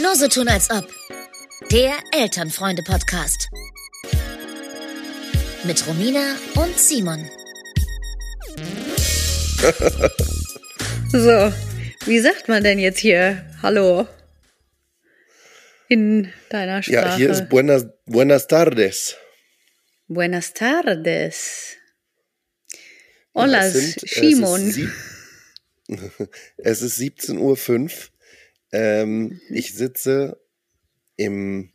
Nur so tun als ob. Der Elternfreunde-Podcast. Mit Romina und Simon. So, wie sagt man denn jetzt hier Hallo? In deiner Sprache. Ja, hier ist buenas, buenas tardes. Buenas tardes. Hola, es sind- Simon. Es ist, es ist 17.05 Uhr. Ähm, ich sitze im,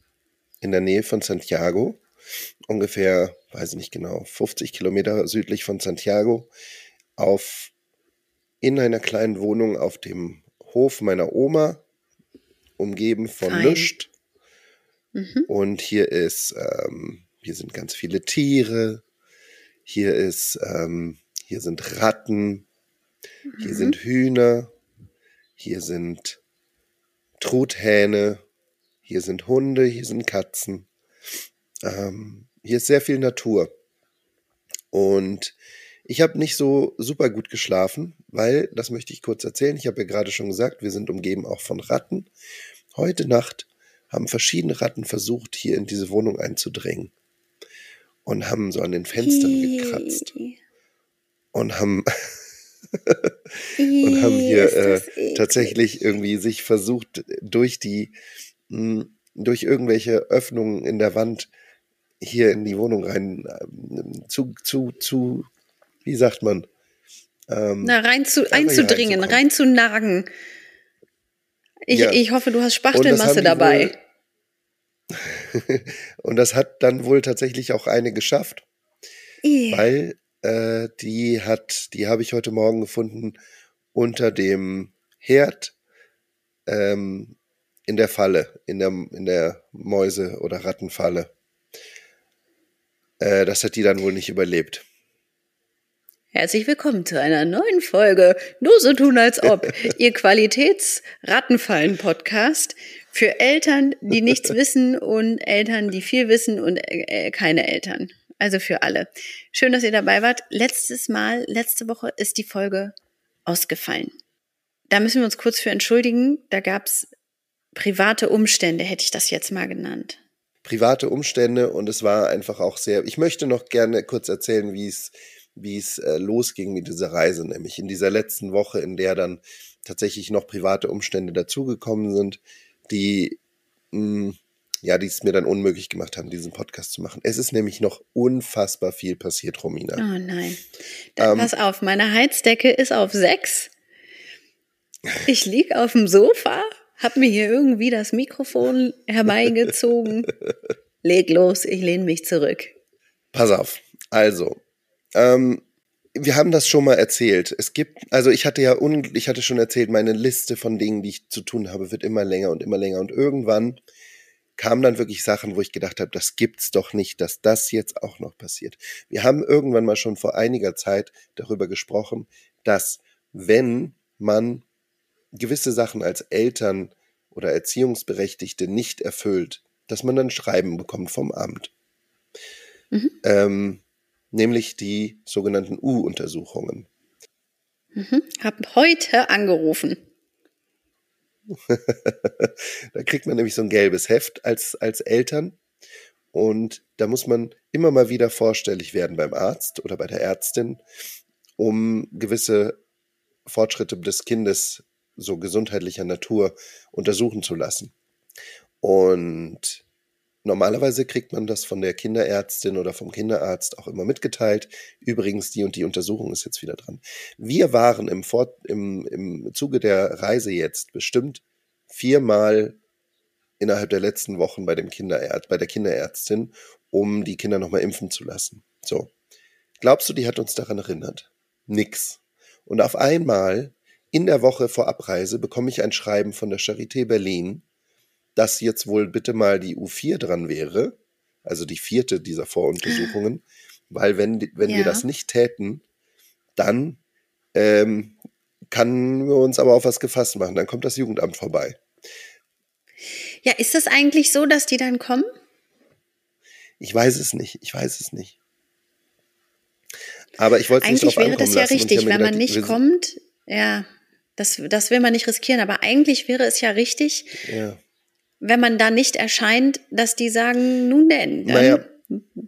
in der Nähe von Santiago, ungefähr, weiß ich nicht genau, 50 Kilometer südlich von Santiago, auf, in einer kleinen Wohnung auf dem Hof meiner Oma, umgeben von Fein. Lüscht. Mhm. Und hier ist, ähm, hier sind ganz viele Tiere. Hier ist, ähm, hier sind Ratten. Hier Mhm. sind Hühner. Hier sind Truthähne. Hier sind Hunde. Hier sind Katzen. Ähm, hier ist sehr viel Natur. Und ich habe nicht so super gut geschlafen, weil, das möchte ich kurz erzählen, ich habe ja gerade schon gesagt, wir sind umgeben auch von Ratten. Heute Nacht haben verschiedene Ratten versucht, hier in diese Wohnung einzudringen. Und haben so an den Fenstern gekratzt. Und haben, und haben hier äh, tatsächlich irgendwie sich versucht, durch die, mh, durch irgendwelche Öffnungen in der Wand hier in die Wohnung rein ähm, zu, zu, zu, wie sagt man? Ähm, Na, rein zu, einzudringen, rein zu nagen. Ich, Ja. ich hoffe, du hast Spachtelmasse dabei. und das hat dann wohl tatsächlich auch eine geschafft. Weil äh, die hat, die habe ich heute Morgen gefunden unter dem Herd ähm, in der Falle, in der, in der Mäuse- oder Rattenfalle. Äh, das hat die dann wohl nicht überlebt. Herzlich willkommen zu einer neuen Folge Nur so tun als ob. Ihr Qualitäts-Rattenfallen-Podcast für Eltern, die nichts wissen und Eltern, die viel wissen und äh, keine Eltern. Also für alle. Schön, dass ihr dabei wart. Letztes Mal, letzte Woche ist die Folge ausgefallen. Da müssen wir uns kurz für entschuldigen. Da gab's private Umstände, hätte ich das jetzt mal genannt. Private Umstände und es war einfach auch sehr. Ich möchte noch gerne kurz erzählen, wie es wie es äh, losging mit dieser Reise, nämlich in dieser letzten Woche, in der dann tatsächlich noch private Umstände dazugekommen sind, die mh, ja, die es mir dann unmöglich gemacht haben, diesen Podcast zu machen. Es ist nämlich noch unfassbar viel passiert, Romina. Oh nein. Dann Ähm, pass auf, meine Heizdecke ist auf sechs. Ich lieg auf dem Sofa, hab mir hier irgendwie das Mikrofon herbeigezogen. Leg los, ich lehne mich zurück. Pass auf. Also, ähm, wir haben das schon mal erzählt. Es gibt, also ich hatte ja, un, ich hatte schon erzählt, meine Liste von Dingen, die ich zu tun habe, wird immer länger und immer länger. Und irgendwann kamen dann wirklich Sachen, wo ich gedacht habe, das gibt's doch nicht, dass das jetzt auch noch passiert. Wir haben irgendwann mal schon vor einiger Zeit darüber gesprochen, dass wenn man gewisse Sachen als Eltern oder Erziehungsberechtigte nicht erfüllt, dass man dann Schreiben bekommt vom Amt. Mhm. Ähm, nämlich die sogenannten U-Untersuchungen. Mhm. Hab heute angerufen. da kriegt man nämlich so ein gelbes Heft als, als Eltern. Und da muss man immer mal wieder vorstellig werden beim Arzt oder bei der Ärztin, um gewisse Fortschritte des Kindes so gesundheitlicher Natur untersuchen zu lassen. Und normalerweise kriegt man das von der Kinderärztin oder vom Kinderarzt auch immer mitgeteilt. Übrigens, die und die Untersuchung ist jetzt wieder dran. Wir waren im, Fort, im, im Zuge der Reise jetzt bestimmt viermal innerhalb der letzten Wochen bei dem Kinderärzt, bei der Kinderärztin, um die Kinder nochmal impfen zu lassen. So. Glaubst du, die hat uns daran erinnert? Nix. Und auf einmal, in der Woche vor Abreise, bekomme ich ein Schreiben von der Charité Berlin, dass jetzt wohl bitte mal die U4 dran wäre, also die vierte dieser Voruntersuchungen, weil wenn, wenn Ja. wir das nicht täten, dann ähm, kann wir uns aber auf was gefasst machen. Dann kommt das Jugendamt vorbei. Ja, ist das eigentlich so, dass die dann kommen? Ich weiß es nicht. Ich weiß es nicht. Aber ich wollte es nicht Eigentlich wäre das ja lassen. richtig, wenn man gedacht, nicht wir- kommt. Ja, Das, das will man nicht riskieren. Aber eigentlich wäre es ja richtig, Ja. Wenn man da nicht erscheint, dass die sagen, nun denn, dann Naja.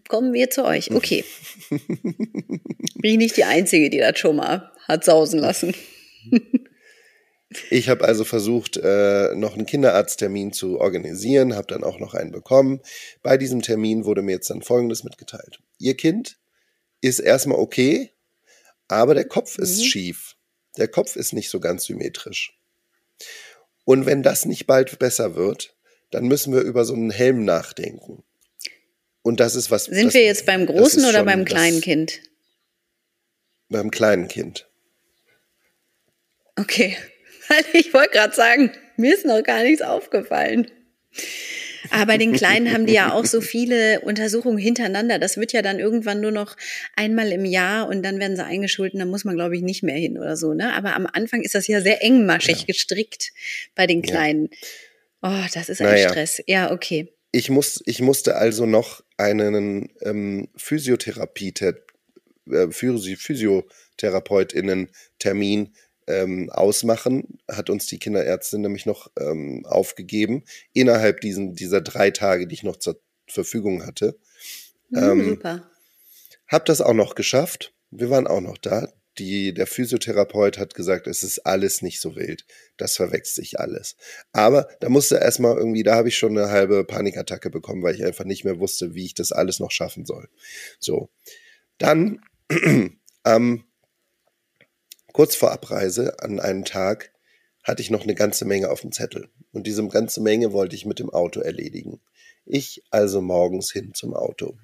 kommen wir zu euch. Okay. Bin ich nicht die Einzige, die das schon mal hat sausen lassen. Ich habe also versucht, äh, noch einen Kinderarzttermin zu organisieren, habe dann auch noch einen bekommen. Bei diesem Termin wurde mir jetzt dann Folgendes mitgeteilt. Ihr Kind ist erstmal okay, aber der Kopf ist Mhm. schief. Der Kopf ist nicht so ganz symmetrisch. Und wenn das nicht bald besser wird, dann müssen wir über so einen Helm nachdenken. Und das ist was. Sind das, wir jetzt beim großen oder beim kleinen Kind? Beim kleinen Kind. Okay. Ich wollte gerade sagen, mir ist noch gar nichts aufgefallen. Aber bei den Kleinen haben die ja auch so viele Untersuchungen hintereinander. Das wird ja dann irgendwann nur noch einmal im Jahr und dann werden sie eingeschult und dann muss man, glaube ich, nicht mehr hin oder so. Ne? Aber am Anfang ist das ja sehr engmaschig Ja. gestrickt bei den Ja. Oh, das ist ein Naja. Stress. Ja, okay. Ich, muss, ich musste also noch einen ähm, Physiotherapie, äh, Physi PhysiotherapeutInnen-Termin ähm, ausmachen, hat uns die Kinderärztin nämlich noch ähm, aufgegeben, innerhalb diesen, dieser drei Tage, die ich noch zur Verfügung hatte. Hm, Ähm, super. Hab das auch noch geschafft. Wir waren auch noch da. Die, der Physiotherapeut hat gesagt, es ist alles nicht so wild. Das verwechselt sich alles. Aber da musste erstmal irgendwie, da habe ich schon eine halbe Panikattacke bekommen, weil ich einfach nicht mehr wusste, wie ich das alles noch schaffen soll. So. Dann am kurz vor Abreise an einem Tag hatte ich noch eine ganze Menge auf dem Zettel. Und diese ganze Menge wollte ich mit dem Auto erledigen. Ich also morgens hin zum Auto.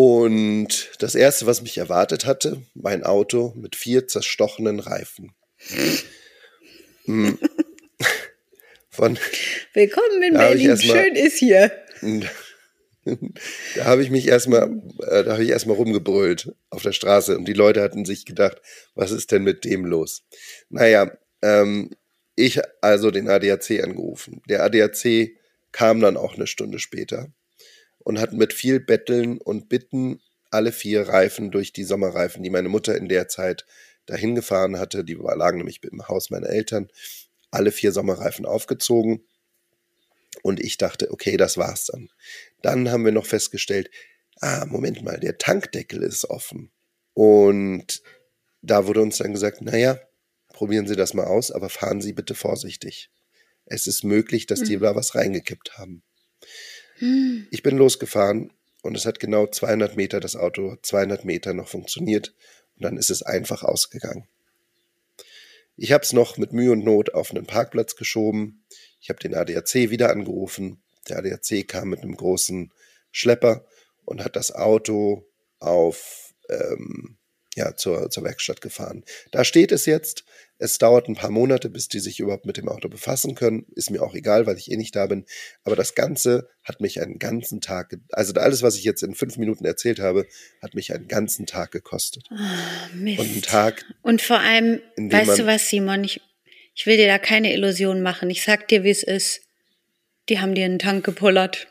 Und das erste, was mich erwartet hatte, mein Auto mit vier zerstochenen Reifen. Mm. Von, Willkommen in Berlin. mal- Schön ist hier. da habe ich mich erstmal, äh, da habe ich erstmal rumgebrüllt auf der Straße und die Leute hatten sich gedacht, was ist denn mit dem los? Naja, ähm, ich also den ADAC angerufen. Der ADAC kam dann auch eine Stunde später und hat mit viel Betteln und Bitten alle vier Reifen durch die Sommerreifen, die meine Mutter in der Zeit dahin gefahren hatte, die lagen nämlich im Haus meiner Eltern, alle vier Sommerreifen aufgezogen. Und ich dachte, okay, das war's dann. Dann haben wir noch festgestellt, ah, Moment mal, der Tankdeckel ist offen. Und da wurde uns dann gesagt, naja, probieren Sie das mal aus, aber fahren Sie bitte vorsichtig. Es ist möglich, dass die da was reingekippt haben. Hm. Ich bin losgefahren und es hat genau 200 Meter, das Auto hat 200 Meter noch funktioniert und dann ist es einfach ausgegangen. Ich habe es noch mit Mühe und Not auf einen Parkplatz geschoben. Ich habe den ADAC wieder angerufen. Der ADAC kam mit einem großen Schlepper und hat das Auto auf ähm, ja, zur, zur Werkstatt gefahren. Da steht es jetzt. Es dauert ein paar Monate, bis die sich überhaupt mit dem Auto befassen können. Ist mir auch egal, weil ich eh nicht da bin. Aber das Ganze hat mich einen ganzen Tag, also alles, was ich jetzt in fünf Minuten erzählt habe, hat mich einen ganzen Tag gekostet. Ah, Mist. Und einen Tag, Und vor allem, weißt du was, Simon, ich, ich will dir da keine Illusion machen. Ich sag dir, wie es ist. Die haben dir einen Tank gepullert.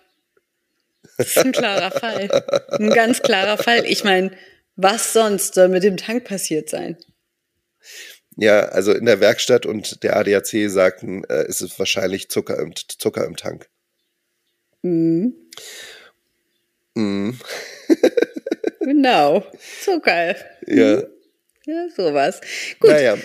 Das ist ein klarer Fall. Ein ganz klarer Fall. Ich meine, was sonst soll mit dem Tank passiert sein? Ja, also in der Werkstatt und der ADAC sagten, äh, ist es wahrscheinlich Zucker im, Zucker im Tank. Mhm. Mm, Genau. Zucker. ja. Ja, sowas. Gut. Naja,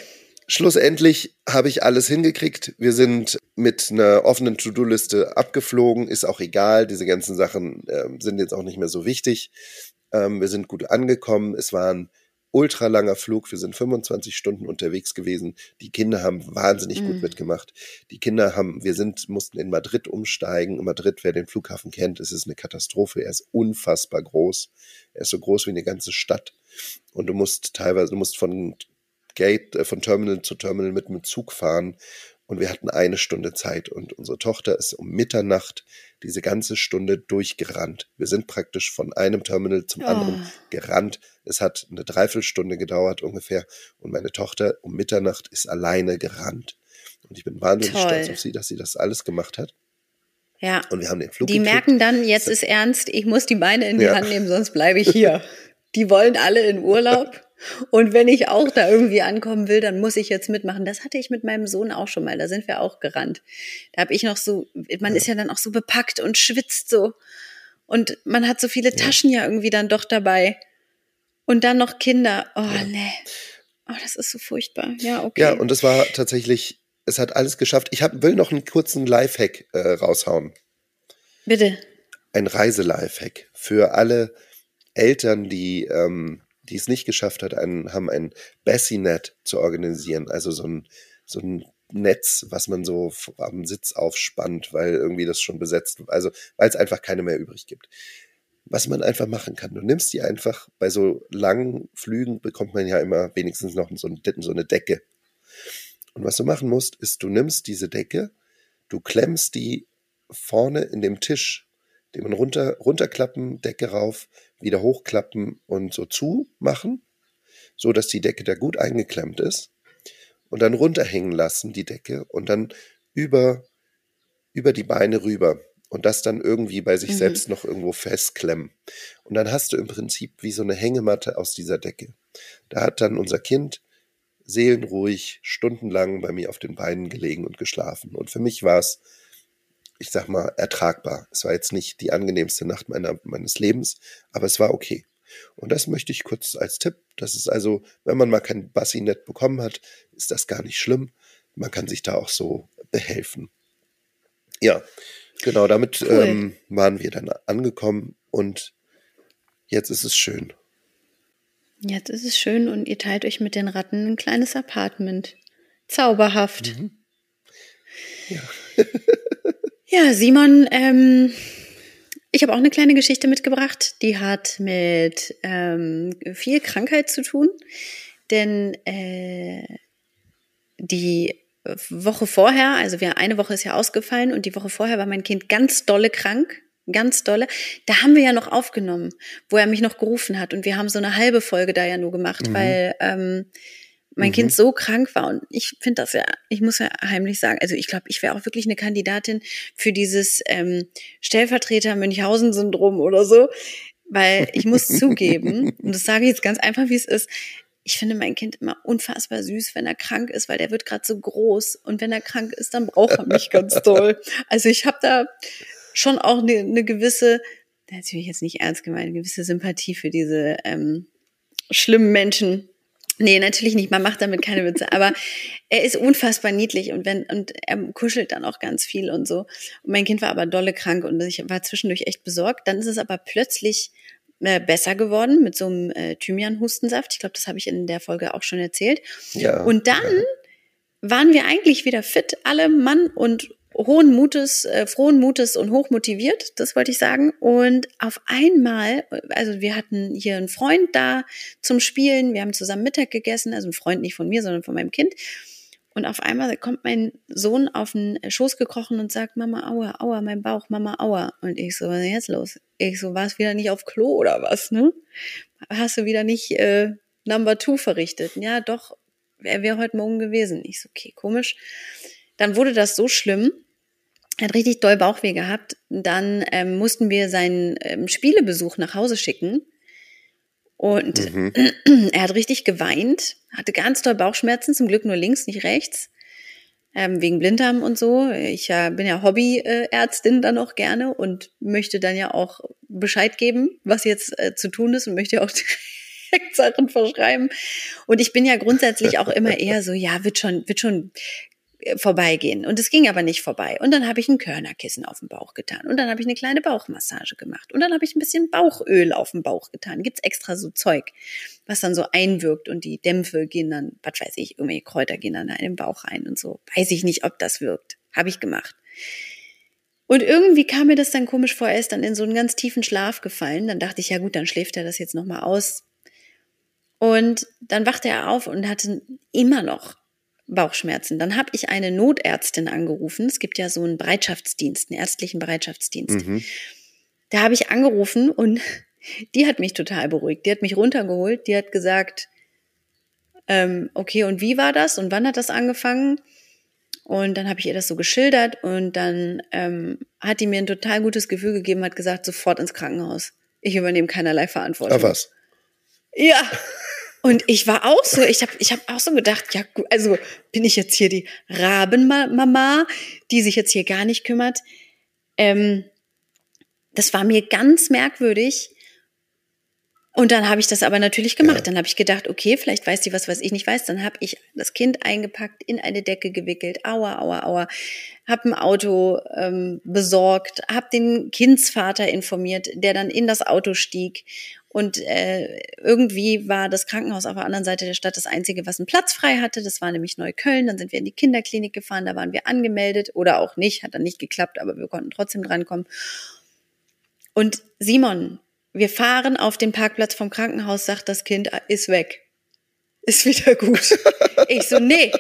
schlussendlich habe ich alles hingekriegt. Wir sind mit einer offenen To-Do-Liste abgeflogen. Ist auch egal. Diese ganzen Sachen ähm, sind jetzt auch nicht mehr so wichtig. Ähm, wir sind gut angekommen. Es war ein ultralanger Flug. Wir sind 25 Stunden unterwegs gewesen. Die Kinder haben wahnsinnig Mhm. gut mitgemacht. Die Kinder haben, wir sind, mussten in Madrid umsteigen. In Madrid, wer den Flughafen kennt, es ist eine Katastrophe. Er ist unfassbar groß. Er ist so groß wie eine ganze Stadt. Und du musst teilweise, du musst von Gate, äh, von Terminal zu Terminal mit dem Zug fahren. Und wir hatten eine Stunde Zeit. Und unsere Tochter ist um Mitternacht diese ganze Stunde durchgerannt. Wir sind praktisch von einem Terminal zum anderen Oh. gerannt. Es hat eine Dreiviertelstunde gedauert ungefähr. Und meine Tochter um Mitternacht ist alleine gerannt. Und ich bin wahnsinnig Toll. stolz auf sie, dass sie das alles gemacht hat. Ja. Und wir haben den Flug Die gekriegt. merken dann, jetzt ist ernst, ich muss die Beine in die Ja. Hand nehmen, sonst bleibe ich hier. Die wollen alle in Urlaub Und wenn ich auch da irgendwie ankommen will, dann muss ich jetzt mitmachen. Das hatte ich mit meinem Sohn auch schon mal. Da sind wir auch gerannt. Da habe ich noch so, man ist ja dann auch so bepackt und schwitzt so. Und man hat so viele Taschen ja irgendwie dann doch dabei. Und dann noch Kinder. Oh, ja. nee. Oh, das ist so furchtbar. Ja, okay. Ja, und es war tatsächlich, es hat alles geschafft. Ich hab, will noch einen kurzen Lifehack äh, raushauen. Bitte. Ein Reise-Lifehack für alle Eltern, die ähm, die es nicht geschafft hat, einen, haben ein Bassinet zu organisieren, also so ein, so ein Netz, was man so am Sitz aufspannt, weil irgendwie das schon besetzt, also weil es einfach keine mehr übrig gibt. Was man einfach machen kann, du nimmst die einfach, bei so langen Flügen bekommt man ja immer wenigstens noch so, ein, so eine Decke. Und was du machen musst, ist, du nimmst diese Decke, du klemmst die vorne in dem Tisch, den man runter, runterklappen, Decke rauf, wieder hochklappen und so zumachen, so dass die Decke da gut eingeklemmt ist und dann runterhängen lassen, die Decke und dann über, über die Beine rüber und das dann irgendwie bei sich mhm. selbst noch irgendwo festklemmen. Und dann hast du im Prinzip wie so eine Hängematte aus dieser Decke. Da hat dann unser Kind seelenruhig stundenlang bei mir auf den Beinen gelegen und geschlafen. Und für mich war es ich sag mal, ertragbar. Es war jetzt nicht die angenehmste Nacht meiner, meines Lebens, aber es war okay. Und das möchte ich kurz als Tipp. Das ist also, wenn man mal kein Bassinet bekommen hat, ist das gar nicht schlimm. Man kann sich da auch so behelfen. Ja, genau, damit cool. ähm, waren wir dann angekommen und jetzt ist es schön. Jetzt ist es schön und ihr teilt euch mit den Ratten ein kleines Apartment. Zauberhaft. Mhm. Ja. Ja, Simon, ähm, ich habe auch eine kleine Geschichte mitgebracht, die hat mit ähm, viel Krankheit zu tun, denn äh, die Woche vorher, also wir, eine Woche ist ja ausgefallen und die Woche vorher war mein Kind ganz dolle krank, ganz dolle. Da haben wir ja noch aufgenommen, wo er mich noch gerufen hat und wir haben so eine halbe Folge da ja nur gemacht, mhm. weil ähm, mein mhm. Kind so krank war. Und ich finde das ja, ich muss ja heimlich sagen, also ich glaube, ich wäre auch wirklich eine Kandidatin für dieses ähm, Stellvertreter Münchhausen-Syndrom oder so. Weil ich muss zugeben, und das sage ich jetzt ganz einfach, wie es ist, ich finde mein Kind immer unfassbar süß, wenn er krank ist, weil der wird gerade so groß. Und wenn er krank ist, dann braucht er mich ganz toll. Also ich habe da schon auch eine, eine gewisse, natürlich jetzt nicht ernst gemeint, eine gewisse Sympathie für diese ähm, schlimmen Menschen, Nee, natürlich nicht. Man macht damit keine Witze. Aber er ist unfassbar niedlich und wenn, und er kuschelt dann auch ganz viel und so. Und mein Kind war aber dolle krank und ich war zwischendurch echt besorgt. Dann ist es aber plötzlich äh, besser geworden mit so einem äh, Thymian-Hustensaft. Ich glaube, das habe ich in der Folge auch schon erzählt. Ja. Und dann ja. waren wir eigentlich wieder fit, alle Mann und hohen Mutes, äh, frohen Mutes und hochmotiviert, das wollte ich sagen. Und auf einmal, also wir hatten hier einen Freund da zum Spielen, wir haben zusammen Mittag gegessen, also ein Freund nicht von mir, sondern von meinem Kind. Und auf einmal kommt mein Sohn auf den Schoß gekrochen und sagt, Mama, aua, aua, mein Bauch, Mama, aua. Und ich so, was ist denn jetzt los? Ich so, war es wieder nicht auf Klo oder was, ne? Hast du wieder nicht äh, Number Two verrichtet? Ja, doch, er wäre heute Morgen gewesen. Ich so, okay, komisch. Dann wurde das so schlimm, hat richtig doll Bauchweh gehabt. Dann ähm, mussten wir seinen ähm, Spielebesuch nach Hause schicken. Und mhm. er hat richtig geweint, hatte ganz doll Bauchschmerzen, zum Glück nur links, nicht rechts, ähm, wegen Blinddarm und so. Ich äh, bin ja Hobbyärztin dann auch gerne und möchte dann ja auch Bescheid geben, was jetzt äh, zu tun ist und möchte auch direkt Sachen verschreiben. Und ich bin ja grundsätzlich auch immer eher so, ja, wird schon, wird schon vorbeigehen. Und es ging aber nicht vorbei. Und dann habe ich ein Körnerkissen auf den Bauch getan. Und dann habe ich eine kleine Bauchmassage gemacht. Und dann habe ich ein bisschen Bauchöl auf den Bauch getan. Gibt's extra so Zeug, was dann so einwirkt und die Dämpfe gehen dann, was weiß ich, irgendwelche Kräuter gehen dann in den Bauch rein und so. Weiß ich nicht, ob das wirkt. Habe ich gemacht. Und irgendwie kam mir das dann komisch vor, er ist dann in so einen ganz tiefen Schlaf gefallen. Dann dachte ich, ja gut, dann schläft er das jetzt nochmal aus. Und dann wachte er auf und hatte immer noch Bauchschmerzen. Dann habe ich eine Notärztin angerufen. Es gibt ja so einen Bereitschaftsdienst, einen ärztlichen Bereitschaftsdienst. Mhm. Da habe ich angerufen und die hat mich total beruhigt. Die hat mich runtergeholt. Die hat gesagt, ähm, okay, und wie war das und wann hat das angefangen? Und dann habe ich ihr das so geschildert und dann ähm, hat die mir ein total gutes Gefühl gegeben, hat gesagt, sofort ins Krankenhaus. Ich übernehme keinerlei Verantwortung. Ach was? Ja. Und ich war auch so, ich habe ich hab auch so gedacht, ja, gut, also bin ich jetzt hier die Rabenmama, die sich jetzt hier gar nicht kümmert. Ähm, das war mir ganz merkwürdig. Und dann habe ich das aber natürlich gemacht. Ja. Dann habe ich gedacht, okay, vielleicht weiß die was, was ich nicht weiß. Dann habe ich das Kind eingepackt, in eine Decke gewickelt, aua, aua, aua, habe ein Auto ähm, besorgt, habe den Kindsvater informiert, der dann in das Auto stieg. Und äh, irgendwie war das Krankenhaus auf der anderen Seite der Stadt das einzige, was einen Platz frei hatte. Das war nämlich Neukölln. Dann sind wir in die Kinderklinik gefahren, da waren wir angemeldet oder auch nicht, hat dann nicht geklappt, aber wir konnten trotzdem drankommen. Und Simon, wir fahren auf den Parkplatz vom Krankenhaus, sagt das Kind, ist weg. Ist wieder gut. Ich so, nee,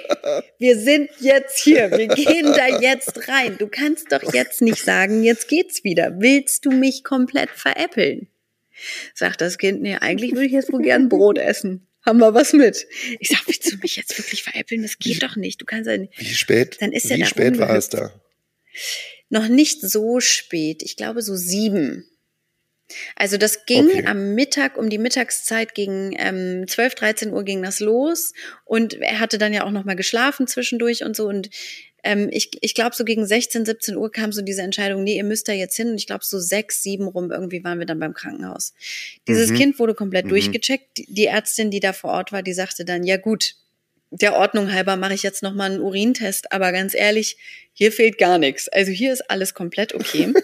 wir sind jetzt hier, wir gehen da jetzt rein. Du kannst doch jetzt nicht sagen, jetzt geht's wieder. Willst du mich komplett veräppeln? Sagt das Kind, nee, eigentlich würde ich jetzt wohl gern Brot essen. Haben wir was mit? Ich sag, willst du mich jetzt wirklich veräppeln? Das geht doch nicht. Du kannst ja nicht. Wie spät? Dann ist Wie da spät war es da? Noch nicht so spät. Ich glaube so sieben. Also das ging okay. am Mittag, um die Mittagszeit gegen ähm, 12, 13 Uhr ging das los und er hatte dann ja auch noch mal geschlafen zwischendurch und so und ähm, ich, ich glaube so gegen 16, 17 Uhr kam so diese Entscheidung, nee, ihr müsst da jetzt hin und ich glaube so sechs, sieben rum irgendwie waren wir dann beim Krankenhaus. Dieses mhm. Kind wurde komplett mhm. durchgecheckt. Die Ärztin, die da vor Ort war, die sagte dann, ja gut, der Ordnung halber mache ich jetzt noch mal einen Urintest, aber ganz ehrlich, hier fehlt gar nichts. Also hier ist alles komplett okay.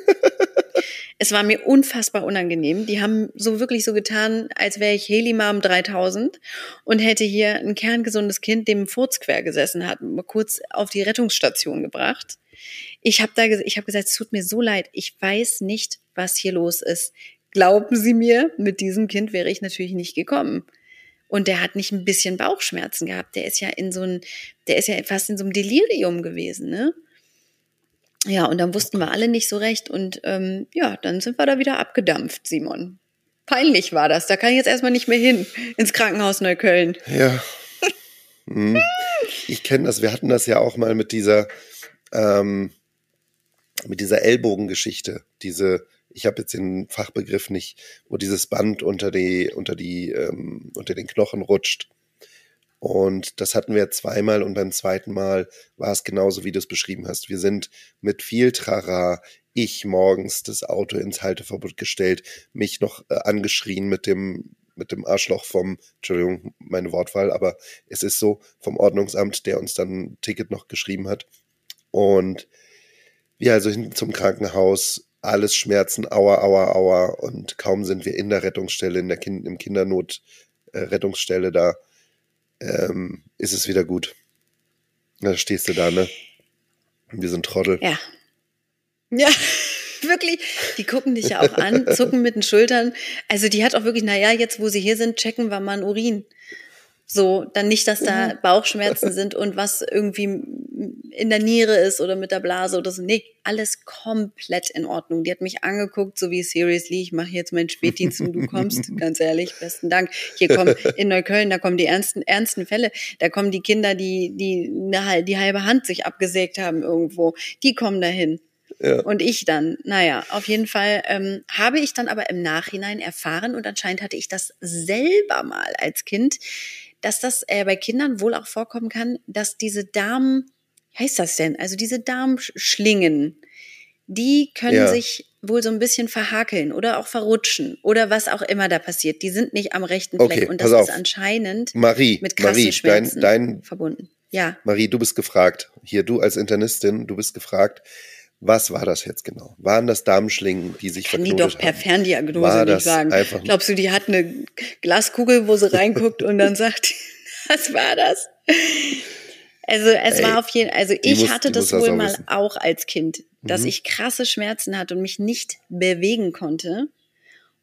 Es war mir unfassbar unangenehm. Die haben so wirklich so getan, als wäre ich Helimam 3000 und hätte hier ein kerngesundes Kind, dem Furz quer gesessen hat, mal kurz auf die Rettungsstation gebracht. Ich habe da, ich habe gesagt, es tut mir so leid. Ich weiß nicht, was hier los ist. Glauben Sie mir, mit diesem Kind wäre ich natürlich nicht gekommen. Und der hat nicht ein bisschen Bauchschmerzen gehabt. Der ist ja in so ein, der ist ja fast in so einem Delirium gewesen, ne? Ja, und dann wussten wir alle nicht so recht. Und ähm, ja, dann sind wir da wieder abgedampft, Simon. Peinlich war das. Da kann ich jetzt erstmal nicht mehr hin ins Krankenhaus Neukölln. Ja. Hm. Ich kenne das. Wir hatten das ja auch mal mit dieser, ähm, mit dieser Ellbogengeschichte. Diese, ich habe jetzt den Fachbegriff nicht, wo dieses Band unter die, unter die, ähm, unter den Knochen rutscht. Und das hatten wir zweimal und beim zweiten Mal war es genauso, wie du es beschrieben hast. Wir sind mit viel Trara, ich morgens das Auto ins Halteverbot gestellt, mich noch äh, angeschrien mit dem, mit dem Arschloch vom, Entschuldigung, meine Wortwahl, aber es ist so, vom Ordnungsamt, der uns dann ein Ticket noch geschrieben hat. Und wir also hin zum Krankenhaus, alles Schmerzen, aua, aua, aua. Und kaum sind wir in der Rettungsstelle, in der kind, im Kindernot, äh, Rettungsstelle da, ähm, ist es wieder gut. Da stehst du da, ne? Wir sind Trottel. Ja. Ja, wirklich. Die gucken dich ja auch an, zucken mit den Schultern. Also die hat auch wirklich, naja, jetzt wo sie hier sind, checken wir mal einen Urin. So, dann nicht, dass da mhm. Bauchschmerzen sind und was irgendwie in der Niere ist oder mit der Blase oder so. Nee, alles komplett in Ordnung. Die hat mich angeguckt, so wie seriously, ich mache jetzt meinen Spätdienst und du kommst. Ganz ehrlich, besten Dank. Hier kommen in Neukölln, da kommen die ernsten, ernsten Fälle. Da kommen die Kinder, die, die eine, die halbe Hand sich abgesägt haben irgendwo. Die kommen dahin. Ja. Und ich dann, naja, auf jeden Fall ähm, habe ich dann aber im Nachhinein erfahren und anscheinend hatte ich das selber mal als Kind, dass das äh, bei Kindern wohl auch vorkommen kann, dass diese Darm, wie heißt das denn? Also diese Darmschlingen, die können ja. sich wohl so ein bisschen verhakeln oder auch verrutschen oder was auch immer da passiert. Die sind nicht am rechten Fleck okay, und das ist anscheinend Marie, mit krassen Marie, Schmerzen dein, dein, verbunden. Ja. Marie, du bist gefragt. Hier, du als Internistin, du bist gefragt. Was war das jetzt genau? Waren das Darmschlingen, die sich Kann verknotet die doch per haben? Ferndiagnose war nicht sagen. Glaubst du, die hat eine Glaskugel, wo sie reinguckt und dann sagt, was war das? Also es Ey, war auf jeden also ich muss, hatte das wohl mal wissen. auch als Kind, dass mhm. ich krasse Schmerzen hatte und mich nicht bewegen konnte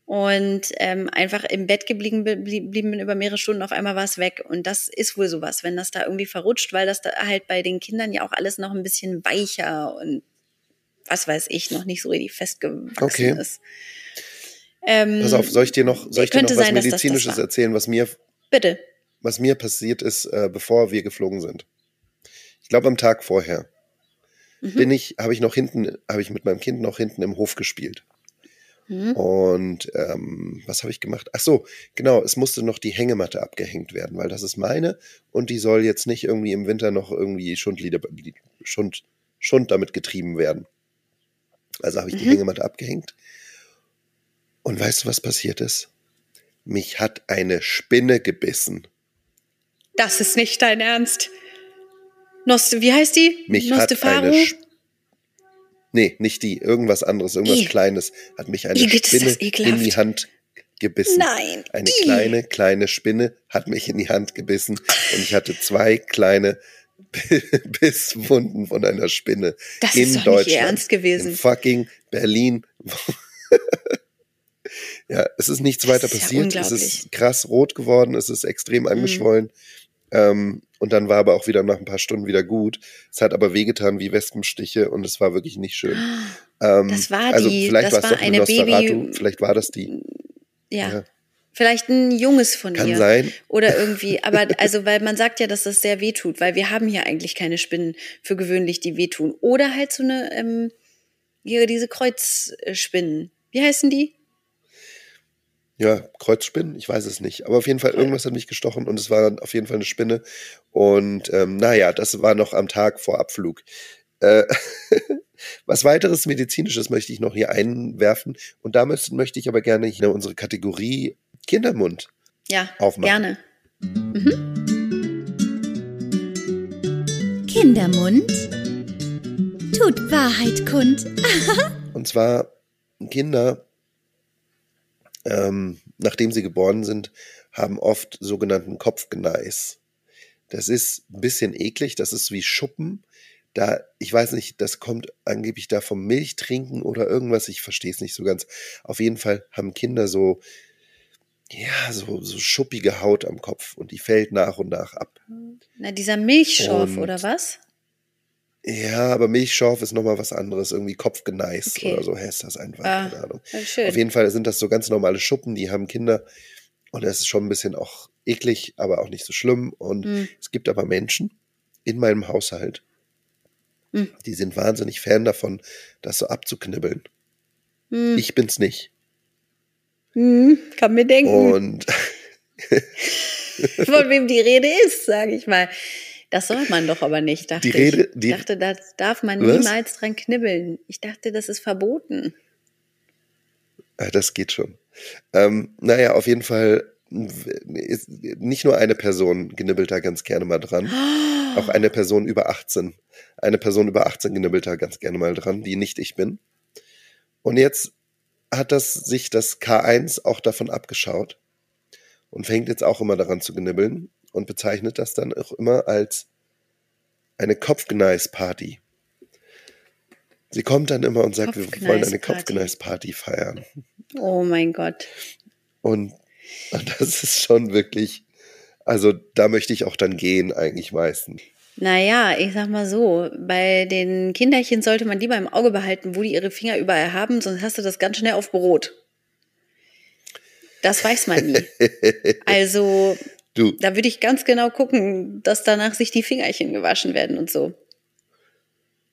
und ähm, einfach im Bett geblieben blieben bin über mehrere Stunden, auf einmal war es weg. Und das ist wohl sowas, wenn das da irgendwie verrutscht, weil das da halt bei den Kindern ja auch alles noch ein bisschen weicher und was weiß ich, noch nicht so richtig festgewachsen okay. ist. Ähm, Pass auf, soll ich dir noch, soll ich dir noch was sein, Medizinisches das das erzählen, was mir, Bitte. was mir passiert ist, äh, bevor wir geflogen sind? Ich glaube, am Tag vorher mhm. bin ich, habe ich noch hinten, habe ich mit meinem Kind noch hinten im Hof gespielt. Mhm. Und ähm, was habe ich gemacht? Ach so, genau, es musste noch die Hängematte abgehängt werden, weil das ist meine und die soll jetzt nicht irgendwie im Winter noch irgendwie Schundlieder, Schund, Schund damit getrieben werden. Also habe ich die Mhm. Hängematte abgehängt. Und weißt du, was passiert ist? Mich hat eine Spinne gebissen. Das ist nicht dein Ernst. Nost wie heißt die? Mich hat eine Nee, nicht die, irgendwas anderes, irgendwas I. Kleines hat mich eine das Spinne in die Hand gebissen. Nein. Eine I. kleine, kleine Spinne hat mich in die Hand gebissen und ich hatte zwei kleine Bisswunden von einer Spinne Das in ist doch nicht Deutschland. Ihr Ernst gewesen. In fucking Berlin. ja, es ist nichts weiter ist ja passiert. es unglaublich. ist krass rot geworden, es ist extrem angeschwollen. Ähm, und dann war aber auch wieder nach ein paar Stunden wieder gut. Es hat aber wehgetan wie Wespenstiche und es war wirklich nicht schön. Ähm, Das war also die- vielleicht das war es eine Baby- vielleicht war das die. Ja. Ja. Vielleicht ein Junges von Kann ihr. sein. Oder irgendwie, aber also, weil man sagt ja, dass das sehr wehtut, weil wir haben hier eigentlich keine Spinnen für gewöhnlich, die wehtun. Oder halt so eine, ähm, hier diese Kreuzspinnen. Wie heißen die? Ja, Kreuzspinnen, ich weiß es nicht. Aber auf jeden Fall, irgendwas hat mich gestochen und es war auf jeden Fall eine Spinne. Und ähm, naja, das war noch am Tag vor Abflug. Äh, was weiteres Medizinisches möchte ich noch hier einwerfen. Und damit möchte ich aber gerne hier unsere Kategorie Kindermund. Ja, Aufmachen. gerne. Kindermund tut Wahrheit kund. Und zwar Kinder, ähm, nachdem sie geboren sind, haben oft sogenannten Kopfgneis. Das ist ein bisschen eklig, das ist wie Schuppen. Da, ich weiß nicht, das kommt angeblich da vom Milchtrinken oder irgendwas, ich verstehe es nicht so ganz. Auf jeden Fall haben Kinder so, ja, so, so schuppige Haut am Kopf und die fällt nach und nach ab. Na, dieser Milchschorf Und- oder was? Ja, aber Milchschorf ist nochmal was anderes, irgendwie Kopfgneis Okay. oder so heißt das einfach, Ah, keine Ahnung. Schön. Auf jeden Fall sind das so ganz normale Schuppen, die haben Kinder. Und das ist schon ein bisschen auch eklig, aber auch nicht so schlimm. Und Hm. es gibt aber Menschen in meinem Haushalt, Hm. die sind wahnsinnig Fan davon, das so abzuknibbeln. Hm. Ich bin's nicht. Hm, kann mir denken, Und von wem die Rede ist, sage ich mal. Das soll man doch aber nicht, dachte Die Rede- ich. die- Ich dachte, da darf man Was? niemals dran knibbeln. Ich dachte, das ist verboten. äh, das geht schon. Ähm, naja, auf jeden Fall ist nicht nur eine Person genibbelt da ganz gerne mal dran. Auch eine Person über 18. Eine Person über 18 genibbelt da ganz gerne mal dran, die nicht ich bin. Und jetzt hat das sich das K1 auch davon abgeschaut und fängt jetzt auch immer daran zu genibbeln und bezeichnet das dann auch immer als eine Kopfgneis-Party. Sie kommt dann immer und sagt, wir wollen eine. Kopfgneis-Party feiern. Oh mein Gott. Und, und das ist schon wirklich, also da möchte ich auch dann gehen eigentlich meistens. Naja, ich sag mal so, bei den Kinderchen sollte man lieber im Auge behalten, wo die ihre Finger überall haben, sonst hast du das ganz schnell auf Brot. Das weiß man nie. Also, Du, da würde ich ganz genau gucken, dass danach sich die Fingerchen gewaschen werden und so.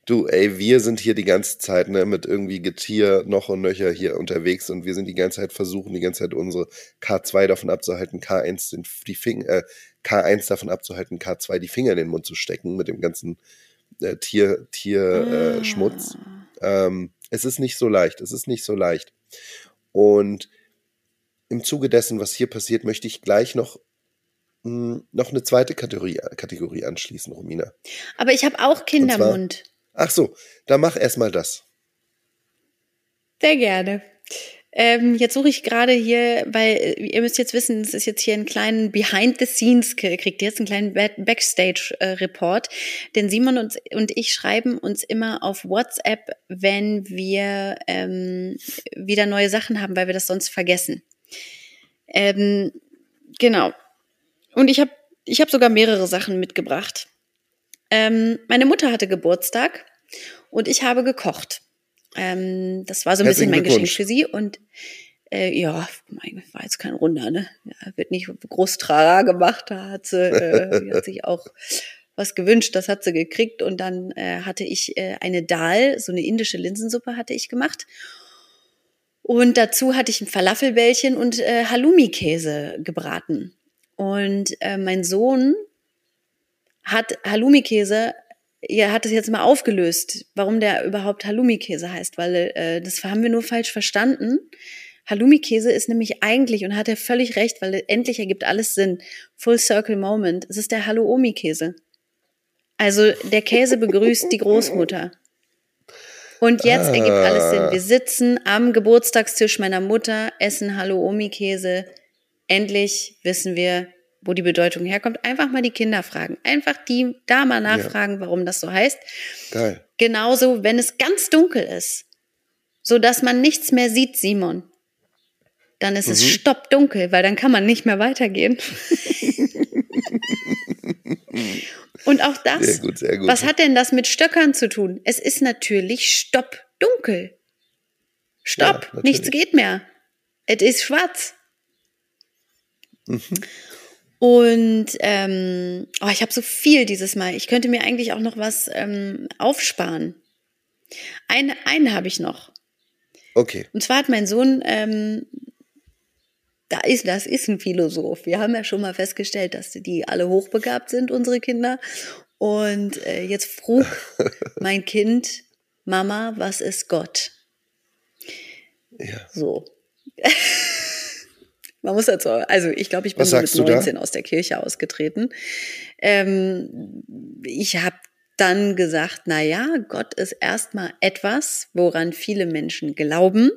du, ey, wir sind hier die ganze Zeit ne, mit irgendwie Getier noch und nöcher hier unterwegs und wir sind die ganze Zeit versuchen, die ganze Zeit unsere K2 davon abzuhalten, K1 den, die Fing, äh, K1 davon abzuhalten, K2 die Finger in den Mund zu stecken mit dem ganzen äh, Tier, Tier äh, Schmutz. Ähm, es ist nicht so leicht, es ist nicht so leicht. Und im Zuge dessen, was hier passiert, möchte ich gleich noch, mh, noch eine zweite Kategorie, Kategorie anschließen, Romina. Aber ich habe auch Kindermund. Ach so, dann mach erstmal das. Sehr gerne. Ähm, jetzt suche ich gerade hier, weil äh, ihr müsst jetzt wissen, es ist jetzt hier einen kleinen Behind the Scenes, kriegt ihr jetzt einen kleinen Back- Backstage-Report. Denn Simon und, und ich schreiben uns immer auf WhatsApp, wenn wir ähm, wieder neue Sachen haben, weil wir das sonst vergessen. Ähm, genau. Und ich habe ich hab sogar mehrere Sachen mitgebracht. Ähm, meine Mutter hatte Geburtstag und ich habe gekocht. Ähm, das war so ein bisschen mein Geschenk für sie und äh, ja, mein, war jetzt kein Runder, ne? Ja, wird nicht groß Trara gemacht, da hat sie, äh, hat sich auch was gewünscht, das hat sie gekriegt und dann äh, hatte ich äh, eine Dal, so eine indische Linsensuppe hatte ich gemacht. Und dazu hatte ich ein Falafelbällchen und äh, Halloumi-Käse gebraten. Und äh, mein Sohn hat Halloumi-Käse, er hat es jetzt mal aufgelöst, warum der überhaupt Halloumi-Käse heißt, weil äh, das haben wir nur falsch verstanden. Halloumi-Käse ist nämlich eigentlich, und hat er völlig recht, weil endlich ergibt alles Sinn, Full Circle Moment, es ist der Halloumi-Käse. Also der Käse begrüßt die Großmutter. Und jetzt ah. ergibt alles Sinn. Wir sitzen am Geburtstagstisch meiner Mutter, essen Halloumi-Käse. Endlich wissen wir, wo die Bedeutung herkommt. Einfach mal die Kinder fragen. Einfach die da mal nachfragen, ja. warum das so heißt. Geil. Genauso, wenn es ganz dunkel ist, so dass man nichts mehr sieht, Simon dann ist mhm. es stoppdunkel, weil dann kann man nicht mehr weitergehen. Und auch das, sehr gut, sehr gut. was hat denn das mit Stöckern zu tun? Es ist natürlich stoppdunkel. Stopp, ja, nichts geht mehr. Es ist schwarz. Mhm. Und ähm, oh, ich habe so viel dieses Mal. Ich könnte mir eigentlich auch noch was ähm, aufsparen. Eine, einen habe ich noch. Okay. Und zwar hat mein Sohn ähm, da ist, das ist ein Philosoph. Wir haben ja schon mal festgestellt, dass die alle hochbegabt sind, unsere Kinder. Und äh, jetzt frug mein Kind, Mama, was ist Gott? Ja. So. Man muss dazu, also ich glaube, ich bin so mit 19 aus der Kirche ausgetreten. Ähm, ich habe dann gesagt, na ja, Gott ist erstmal etwas, woran viele Menschen glauben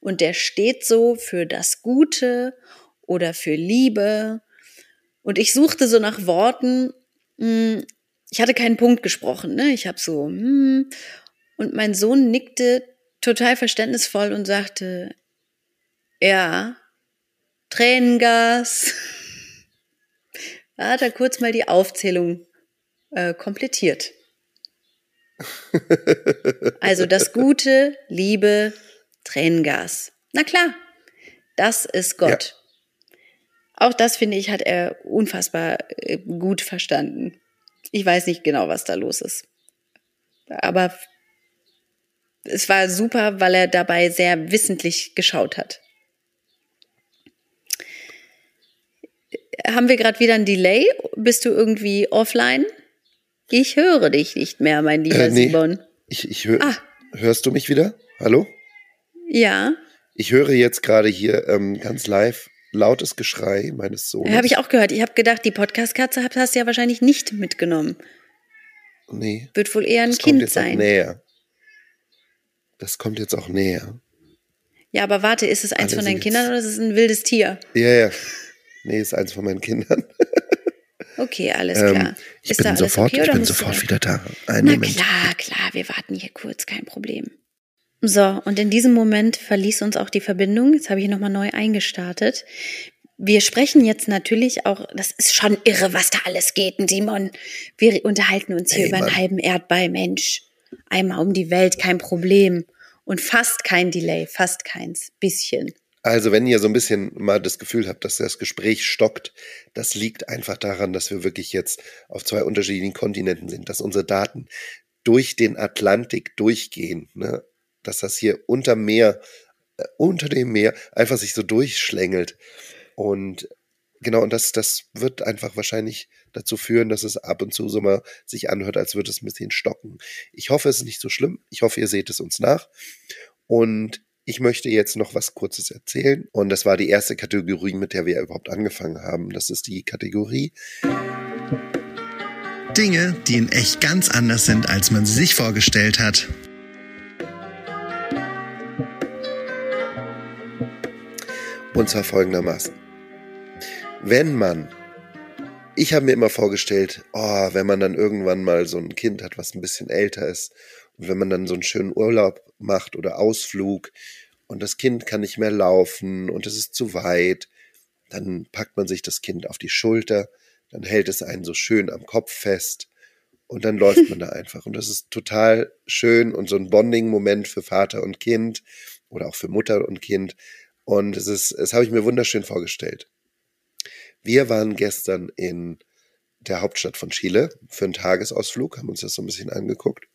und der steht so für das Gute oder für Liebe. Und ich suchte so nach Worten. Hm, ich hatte keinen Punkt gesprochen, ne? Ich habe so hm, und mein Sohn nickte total verständnisvoll und sagte, ja, Tränengas. Da hat er kurz mal die Aufzählung äh, komplettiert. Also das Gute, Liebe, Tränengas. Na klar, das ist Gott. Ja. Auch das, finde ich, hat er unfassbar äh, gut verstanden. Ich weiß nicht genau, was da los ist. Aber es war super, weil er dabei sehr wissentlich geschaut hat. Haben wir gerade wieder ein Delay? Bist du irgendwie offline? Ich höre dich nicht mehr, mein lieber äh, nee, Simon. Ich, ich höre. Ah. Hörst du mich wieder? Hallo? Ja. Ich höre jetzt gerade hier ähm, ganz live lautes Geschrei meines Sohnes. Habe ich auch gehört. Ich habe gedacht, die Podcast-Katze hast du ja wahrscheinlich nicht mitgenommen. Nee. Wird wohl eher ein das Kind kommt jetzt sein. Auch näher. Das kommt jetzt auch näher. Ja, aber warte, ist es eins Alle von deinen Kindern oder ist es ein wildes Tier? Ja, ja. Nee, ist eins von meinen Kindern. Okay, alles ähm, klar. Ähm, ich ist bin sofort, okay, ich bin sofort wieder da. Einen Na Moment. klar, klar, wir warten hier kurz, kein Problem. So, und in diesem Moment verließ uns auch die Verbindung. Jetzt habe ich nochmal neu eingestartet. Wir sprechen jetzt natürlich auch, das ist schon irre, was da alles geht, Simon. Wir unterhalten uns hier hey, über einen halben Erdball, Mensch. Einmal um die Welt, kein Problem. Und fast kein Delay, fast keins, bisschen. Also, wenn ihr so ein bisschen mal das Gefühl habt, dass das Gespräch stockt, das liegt einfach daran, dass wir wirklich jetzt auf zwei unterschiedlichen Kontinenten sind, dass unsere Daten durch den Atlantik durchgehen. Ne? dass das hier unter Meer, äh, unter dem Meer einfach sich so durchschlängelt. Und genau, und das, das wird einfach wahrscheinlich dazu führen, dass es ab und zu so mal sich anhört, als würde es ein bisschen stocken. Ich hoffe, es ist nicht so schlimm. Ich hoffe, ihr seht es uns nach. Und ich möchte jetzt noch was Kurzes erzählen. Und das war die erste Kategorie, mit der wir überhaupt angefangen haben. Das ist die Kategorie. Dinge, die in echt ganz anders sind, als man sie sich vorgestellt hat. Und zwar folgendermaßen. Wenn man, ich habe mir immer vorgestellt, oh, wenn man dann irgendwann mal so ein Kind hat, was ein bisschen älter ist, und wenn man dann so einen schönen Urlaub macht oder Ausflug und das Kind kann nicht mehr laufen und es ist zu weit, dann packt man sich das Kind auf die Schulter, dann hält es einen so schön am Kopf fest und dann läuft man da einfach. Und das ist total schön und so ein Bonding-Moment für Vater und Kind oder auch für Mutter und Kind. Und es ist, es habe ich mir wunderschön vorgestellt. Wir waren gestern in der Hauptstadt von Chile für einen Tagesausflug, haben uns das so ein bisschen angeguckt.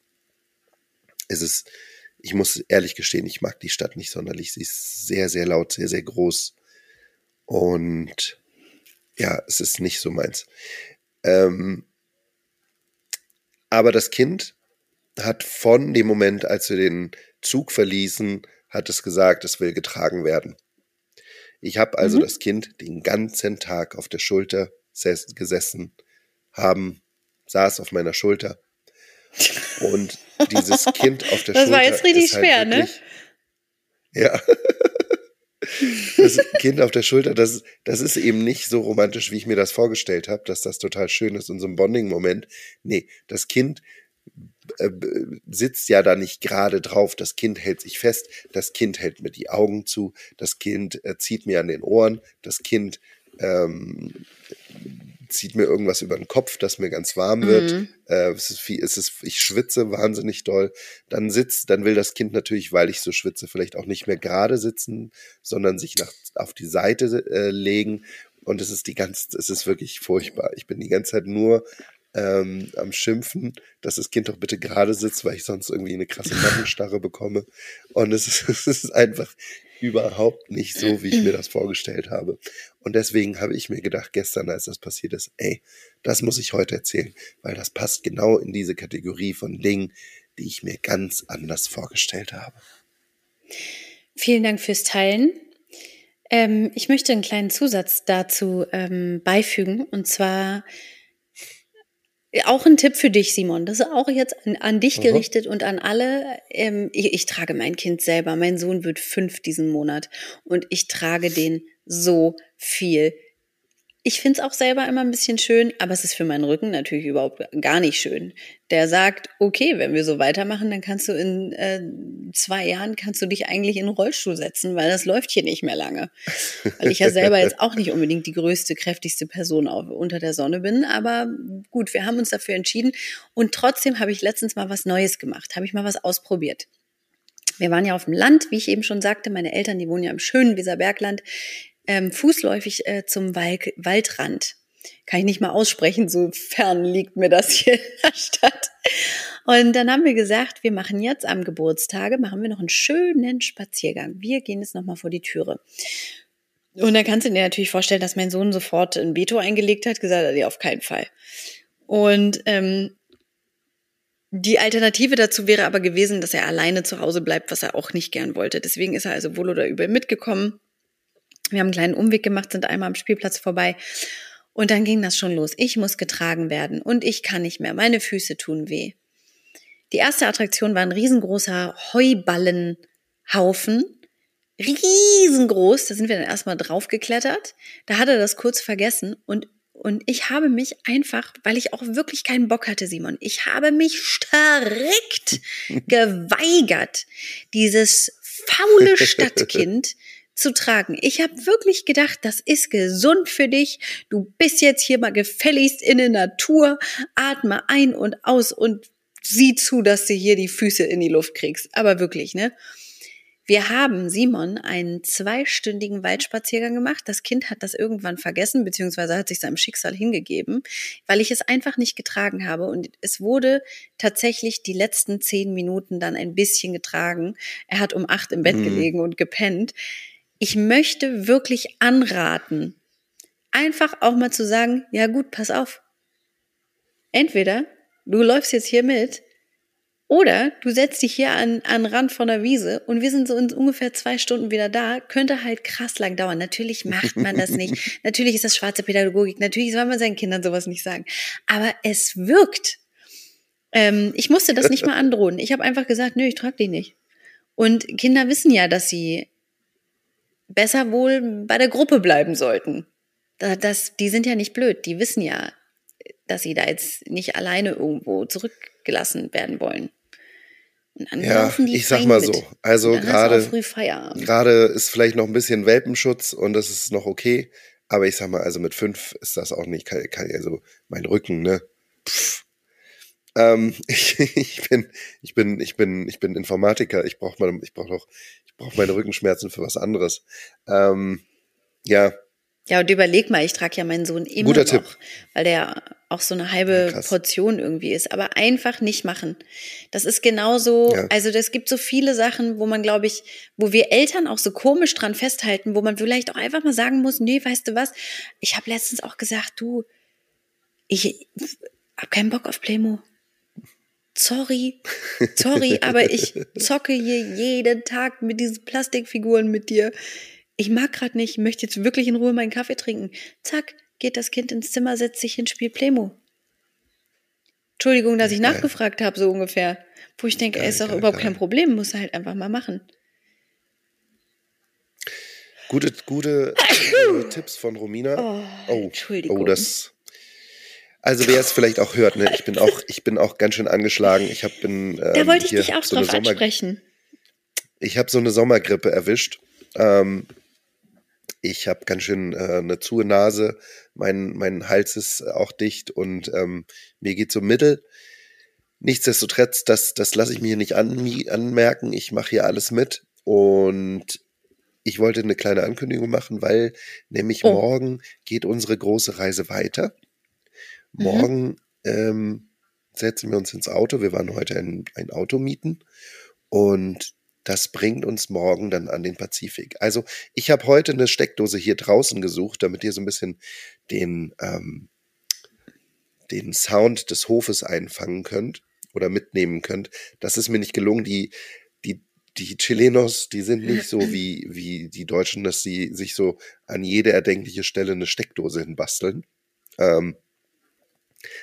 Es ist ich muss ehrlich gestehen, ich mag die Stadt nicht sonderlich. Sie ist sehr, sehr laut, sehr, sehr groß. Und ja, es ist nicht so meins. Ähm, aber das Kind hat von dem Moment, als wir den Zug verließen, hat es gesagt, es will getragen werden. Ich habe also mhm. das Kind den ganzen Tag auf der Schulter gesessen, haben, saß auf meiner Schulter. Und dieses Kind auf der das Schulter. Das war jetzt richtig halt schwer, ne? wirklich, ne? Ja. Das Kind auf der Schulter, das, das ist eben nicht so romantisch, wie ich mir das vorgestellt habe, dass das total schön ist und so ein Bonding-Moment. Nee, das Kind äh, sitzt ja da nicht gerade drauf. Das Kind hält sich fest, das Kind hält mir die Augen zu, das Kind äh, zieht mir an den Ohren, das Kind ähm, zieht mir irgendwas über den Kopf, dass mir ganz warm wird. Mhm. Äh, es ist viel, es ist, ich schwitze wahnsinnig doll. Dann sitzt, dann will das Kind natürlich, weil ich so schwitze, vielleicht auch nicht mehr gerade sitzen, sondern sich nach, auf die Seite äh, legen. Und es ist die ganze, es ist wirklich furchtbar. Ich bin die ganze Zeit nur ähm, am Schimpfen, dass das Kind doch bitte gerade sitzt, weil ich sonst irgendwie eine krasse Nackenstarre bekomme. Und es ist, es ist einfach überhaupt nicht so, wie ich mir das vorgestellt habe. Und deswegen habe ich mir gedacht, gestern, als das passiert ist, ey, das muss ich heute erzählen, weil das passt genau in diese Kategorie von Dingen, die ich mir ganz anders vorgestellt habe. Vielen Dank fürs Teilen. Ähm, ich möchte einen kleinen Zusatz dazu ähm, beifügen. Und zwar auch ein Tipp für dich, Simon. Das ist auch jetzt an, an dich Aha. gerichtet und an alle. Ähm, ich, ich, trage mein Kind selber. Mein Sohn wird fünf diesen Monat und ich trage den so viel. Ich finde es auch selber immer ein bisschen schön, aber es ist für meinen Rücken natürlich überhaupt gar nicht schön. Der sagt, okay, wenn wir so weitermachen, dann kannst du in äh, zwei Jahren kannst du dich eigentlich in den Rollstuhl setzen, weil das läuft hier nicht mehr lange. Weil ich ja selber jetzt auch nicht unbedingt die größte, kräftigste Person auf, unter der Sonne bin. Aber gut, wir haben uns dafür entschieden. Und trotzdem habe ich letztens mal was Neues gemacht, habe ich mal was ausprobiert. Wir waren ja auf dem Land, wie ich eben schon sagte. Meine Eltern, die wohnen ja im schönen Weserbergland ähm, fußläufig äh, zum Wald, Waldrand. Kann ich nicht mal aussprechen, so fern liegt mir das hier in der Stadt. Und dann haben wir gesagt, wir machen jetzt am Geburtstage, machen wir noch einen schönen Spaziergang. Wir gehen jetzt nochmal vor die Türe. Und dann kannst du dir natürlich vorstellen, dass mein Sohn sofort ein Veto eingelegt hat, gesagt hat, ja, auf keinen Fall. Und ähm, die Alternative dazu wäre aber gewesen, dass er alleine zu Hause bleibt, was er auch nicht gern wollte. Deswegen ist er also wohl oder übel mitgekommen. Wir haben einen kleinen Umweg gemacht, sind einmal am Spielplatz vorbei. Und dann ging das schon los. Ich muss getragen werden und ich kann nicht mehr. Meine Füße tun weh. Die erste Attraktion war ein riesengroßer Heuballenhaufen. Riesengroß. Da sind wir dann erstmal draufgeklettert. Da hat er das kurz vergessen und und ich habe mich einfach, weil ich auch wirklich keinen Bock hatte, Simon, ich habe mich strikt geweigert, dieses faule Stadtkind zu tragen. Ich habe wirklich gedacht, das ist gesund für dich. Du bist jetzt hier mal gefälligst in der Natur. Atme ein und aus und sieh zu, dass du hier die Füße in die Luft kriegst. Aber wirklich, ne? Wir haben Simon einen zweistündigen Waldspaziergang gemacht. Das Kind hat das irgendwann vergessen, beziehungsweise hat sich seinem Schicksal hingegeben, weil ich es einfach nicht getragen habe. Und es wurde tatsächlich die letzten zehn Minuten dann ein bisschen getragen. Er hat um acht im Bett mhm. gelegen und gepennt ich möchte wirklich anraten, einfach auch mal zu sagen, ja gut, pass auf. Entweder du läufst jetzt hier mit oder du setzt dich hier an, an Rand von der Wiese und wir sind so in ungefähr zwei Stunden wieder da. Könnte halt krass lang dauern. Natürlich macht man das nicht. natürlich ist das schwarze Pädagogik. Natürlich soll man seinen Kindern sowas nicht sagen. Aber es wirkt. Ähm, ich musste das nicht mal androhen. Ich habe einfach gesagt, nö, ich trage die nicht. Und Kinder wissen ja, dass sie besser wohl bei der Gruppe bleiben sollten. Das, die sind ja nicht blöd, die wissen ja, dass sie da jetzt nicht alleine irgendwo zurückgelassen werden wollen. ja, ich sag mal so. Also gerade gerade ist vielleicht noch ein bisschen Welpenschutz und das ist noch okay. Aber ich sag mal, also mit fünf ist das auch nicht, kann, kann also mein Rücken, ne? Pff. Ähm, ich, ich bin, ich bin, ich bin, ich bin Informatiker. Ich brauche mal, ich brauche noch brauche meine Rückenschmerzen für was anderes. Ähm, ja, Ja, und überleg mal, ich trage ja meinen Sohn immer Guter noch, Tipp. weil der auch so eine halbe Ja. Portion irgendwie ist. Aber einfach nicht machen. Das ist genauso, Ja. also es gibt so viele Sachen, wo man, glaube ich, wo wir Eltern auch so komisch dran festhalten, wo man vielleicht auch einfach mal sagen muss, nee, weißt du was, ich habe letztens auch gesagt, du, ich hab keinen Bock auf Playmo. Sorry, sorry, aber ich zocke hier jeden Tag mit diesen Plastikfiguren mit dir. Ich mag gerade nicht, möchte jetzt wirklich in Ruhe meinen Kaffee trinken. Zack, geht das Kind ins Zimmer, setzt sich hin, spielt Playmo. Entschuldigung, dass ich Geil. nachgefragt habe, so ungefähr. Wo ich denke, ey, ist doch geil, überhaupt kein Problem, muss er halt einfach mal machen. Gute, gute Tipps von Romina. Oh, Oh, Entschuldigung. oh, das. Also wer es vielleicht auch hört, ne, ich bin auch, ich bin auch ganz schön angeschlagen. Ich habe bin Da ähm, wollte ich hier dich auch so eine drauf Sommer, ansprechen. ich habe so eine Sommergrippe erwischt. Ähm, ich habe ganz schön äh, eine zuhe Nase. Mein, mein Hals ist auch dicht und ähm, mir geht so mittel. Nichtsdestotrotz, das, das lasse ich mir hier nicht an, anmerken. Ich mache hier alles mit und ich wollte eine kleine Ankündigung machen, weil nämlich Oh. morgen geht unsere große Reise weiter. Mhm. Morgen ähm, setzen wir uns ins Auto. Wir waren heute ein, ein Auto mieten und das bringt uns morgen dann an den Pazifik. Also ich habe heute eine Steckdose hier draußen gesucht, damit ihr so ein bisschen den, ähm, den Sound des Hofes einfangen könnt oder mitnehmen könnt. Das ist mir nicht gelungen. Die, die, die Chilenos, die sind nicht so wie, wie die Deutschen, dass sie sich so an jede erdenkliche Stelle eine Steckdose hinbasteln. Ähm,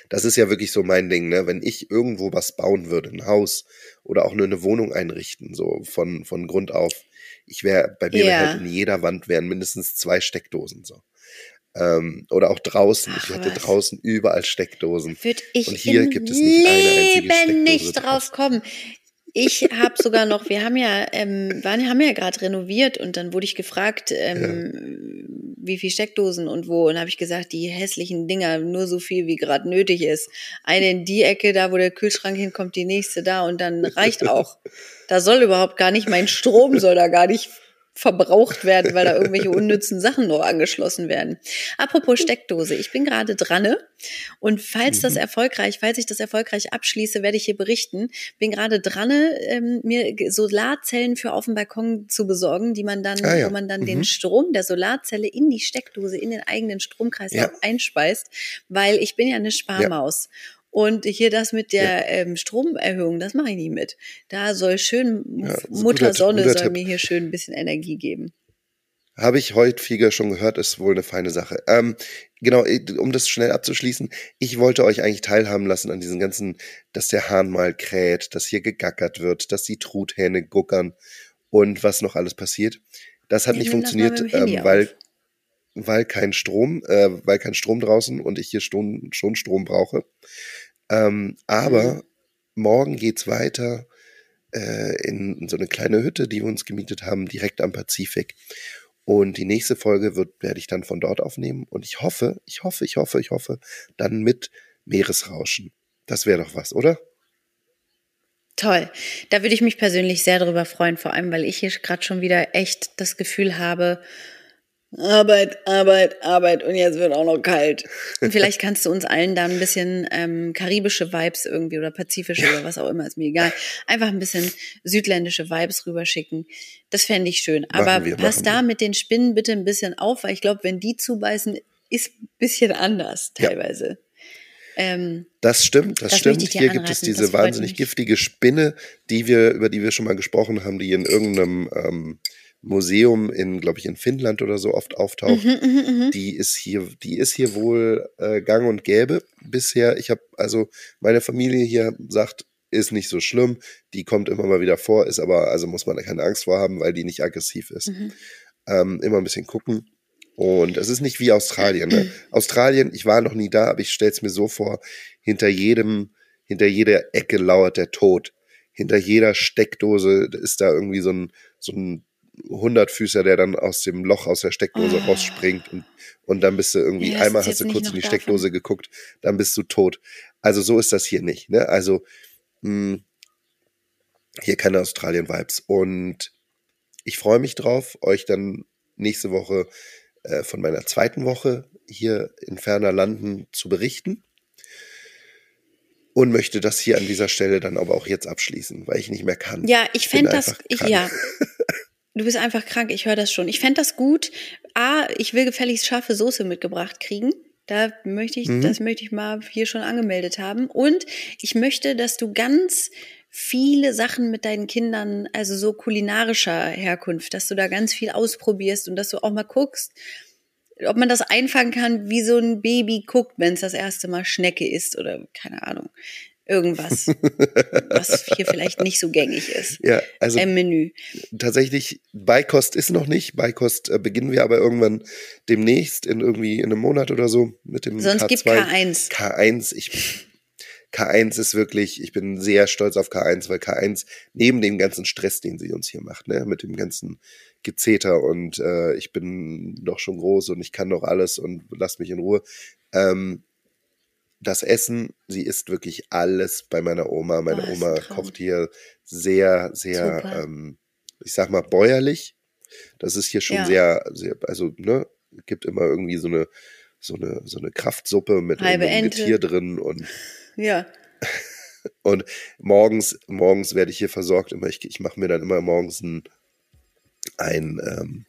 das ist ja wirklich so mein Ding, ne? Wenn ich irgendwo was bauen würde, ein Haus oder auch nur eine Wohnung einrichten, so von, von Grund auf, ich wäre, bei mir Ja. halt in jeder Wand wären mindestens zwei Steckdosen so. Ähm, oder auch draußen. Ach, ich hätte was. draußen überall Steckdosen. Würde ich Und hier im gibt es nicht eine einzige Leben Steckdose nicht drauf kommen. Ich habe sogar noch, wir haben ja, ähm, waren, haben ja gerade renoviert und dann wurde ich gefragt, ähm, wie viel Steckdosen und wo. Und habe ich gesagt, die hässlichen Dinger, nur so viel, wie gerade nötig ist. Eine in die Ecke, da wo der Kühlschrank hinkommt, die nächste da und dann reicht auch. Da soll überhaupt gar nicht, mein Strom soll da gar nicht verbraucht werden, weil da irgendwelche unnützen Sachen noch angeschlossen werden. Apropos Steckdose, ich bin gerade dran und falls Mhm. das erfolgreich, falls ich das erfolgreich abschließe, werde ich hier berichten. Bin gerade dran, ähm, mir Solarzellen für auf dem Balkon zu besorgen, die man dann, Ah ja. wo man dann Mhm. den Strom der Solarzelle in die Steckdose, in den eigenen Stromkreislauf Ja. einspeist, weil ich bin ja eine Sparmaus. Und hier das mit der ähm, Stromerhöhung, das mache ich nicht mit. Da soll schön Ja, Mutter Sonne soll Tipp. mir hier schön ein bisschen Energie geben. Habe ich häufiger schon gehört, ist wohl eine feine Sache. Ähm, genau, um das schnell abzuschließen, ich wollte euch eigentlich teilhaben lassen an diesen ganzen, dass der Hahn mal kräht, dass hier gegackert wird, dass die Truthähne guckern und was noch alles passiert. Das hat Ja, nicht funktioniert, ähm, weil, auf. weil kein Strom, äh, weil kein Strom draußen und ich hier schon, schon Strom brauche. Ähm, aber Mhm. morgen geht's weiter äh, in so eine kleine Hütte, die wir uns gemietet haben, direkt am Pazifik. Und die nächste Folge wird, werde ich dann von dort aufnehmen. Und ich hoffe, ich hoffe, ich hoffe, ich hoffe, dann mit Meeresrauschen. Das wäre doch was, oder? Toll. Da würde ich mich persönlich sehr darüber freuen, vor allem, weil ich hier gerade schon wieder echt das Gefühl habe, Arbeit, Arbeit, Arbeit und jetzt wird auch noch kalt. Und vielleicht kannst du uns allen da ein bisschen ähm, karibische Vibes irgendwie oder pazifische oder was auch immer, ist mir egal. Einfach ein bisschen südländische Vibes rüberschicken. Das fände ich schön. Aber wir, pass da wir. mit den Spinnen bitte ein bisschen auf, weil ich glaube, wenn die zubeißen, ist ein bisschen anders Ja. teilweise. Ähm, Das stimmt, das, Das stimmt. Hier gibt es anraten, diese wahnsinnig giftige Spinne, die wir, über die wir schon mal gesprochen haben, die in irgendeinem ähm, Museum in, glaube ich, in Finnland oder so oft auftaucht. Mhm, Die ist hier, die ist hier wohl äh, gang und gäbe bisher. Ich habe, also meine Familie hier sagt, ist nicht so schlimm. Die kommt immer mal wieder vor, ist aber, also muss man da keine Angst vor haben, weil die nicht aggressiv ist. Mhm. Ähm, immer ein bisschen gucken. Und es ist nicht wie Australien. Ne? Australien, ich war noch nie da, aber ich stelle es mir so vor, hinter jedem, hinter jeder Ecke lauert der Tod. Hinter jeder Steckdose ist da irgendwie so ein, so ein Hundertfüßer, der dann aus dem Loch aus der Steckdose Oh. rausspringt und, und dann bist du irgendwie, das einmal hast du kurz in die davon. Steckdose geguckt, dann bist du tot. Also so ist das hier nicht. Ne? Also mh, hier keine Australien-Vibes. Und ich freue mich drauf, euch dann nächste Woche äh, von meiner zweiten Woche hier in ferner Landen zu berichten. Und möchte das hier an dieser Stelle dann aber auch jetzt abschließen, weil ich nicht mehr kann. Ja, ich fände das, ich, ja. Du bist einfach krank, ich höre das schon. Ich fände das gut. A, ich will gefälligst scharfe Soße mitgebracht kriegen. Da möchte ich, Mhm. das möchte ich mal hier schon angemeldet haben. Und ich möchte, dass du ganz viele Sachen mit deinen Kindern, also so kulinarischer Herkunft, dass du da ganz viel ausprobierst und dass du auch mal guckst, ob man das einfangen kann, wie so ein Baby guckt, wenn es das erste Mal Schnecke isst oder keine Ahnung. Irgendwas, was hier vielleicht nicht so gängig ist Ja, also im Menü. tatsächlich, Beikost ist noch nicht. Beikost äh, beginnen wir aber irgendwann demnächst, in irgendwie in einem Monat oder so mit dem Sonst K2. gibt K1. K1, ich, K1 ist wirklich, ich bin sehr stolz auf K1, weil K1 neben dem ganzen Stress, den sie uns hier macht, ne, mit dem ganzen Gezeter und äh, ich bin doch schon groß und ich kann doch alles und lasst mich in Ruhe. Ähm, das Essen, sie isst wirklich alles bei meiner Oma. Meine Oh, Oma kocht hier sehr, sehr, ähm, ich sag mal, bäuerlich. Das ist hier schon Ja. sehr, sehr, also, ne, gibt immer irgendwie so eine, so eine, so eine Kraftsuppe mit Ente. Getier drin und Ja, und morgens, morgens werde ich hier versorgt. Immer, ich, ich mache mir dann immer morgens ein, ein, ähm,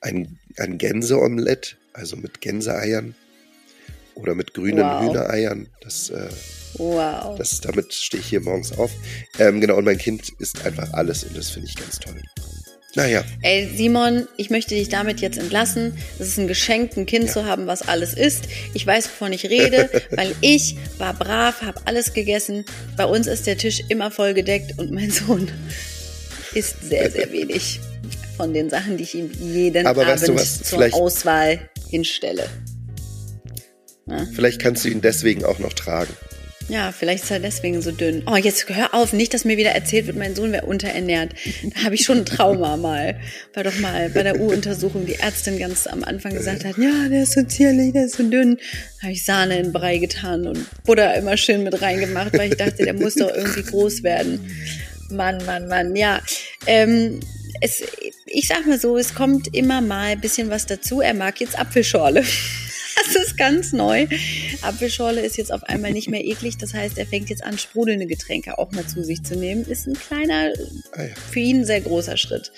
ein, ein Gänseomelett, also mit Gänseeiern oder mit grünen Wow. Hühnereiern. Das, äh, wow. das, damit stehe ich hier morgens auf. Ähm, genau, und mein Kind isst einfach alles und das finde ich ganz toll. Naja, Ey, Simon, ich möchte dich damit jetzt entlassen. Es ist ein Geschenk, ein Kind zu haben, was alles isst. Ich weiß, wovon ich rede, weil ich war brav, habe alles gegessen. Bei uns ist der Tisch immer voll gedeckt und mein Sohn isst sehr, sehr wenig von den Sachen, die ich ihm jeden Aber Abend weißt du was? zur Auswahl hinstelle. Vielleicht kannst du ihn deswegen auch noch tragen. Ja, vielleicht ist er deswegen so dünn. Oh, jetzt hör auf, nicht, dass mir wieder erzählt wird, mein Sohn wäre unterernährt. Da habe ich schon ein Trauma mal. Weil doch mal bei der U-Untersuchung die Ärztin ganz am Anfang gesagt hat, ja, der ist so zierlich, der ist so dünn. Da habe ich Sahne in Brei getan und Butter immer schön mit reingemacht, weil ich dachte, der muss doch irgendwie groß werden. Mann, Mann, Mann, ja. Ähm, es, ich sag mal so, es kommt immer mal ein bisschen was dazu. Er mag jetzt Apfelschorle. Das ist ganz neu. Apfelschorle ist jetzt auf einmal nicht mehr eklig. Das heißt, er fängt jetzt an, sprudelnde Getränke auch mal zu sich zu nehmen. Ist ein kleiner, Ah für ihn sehr großer Schritt.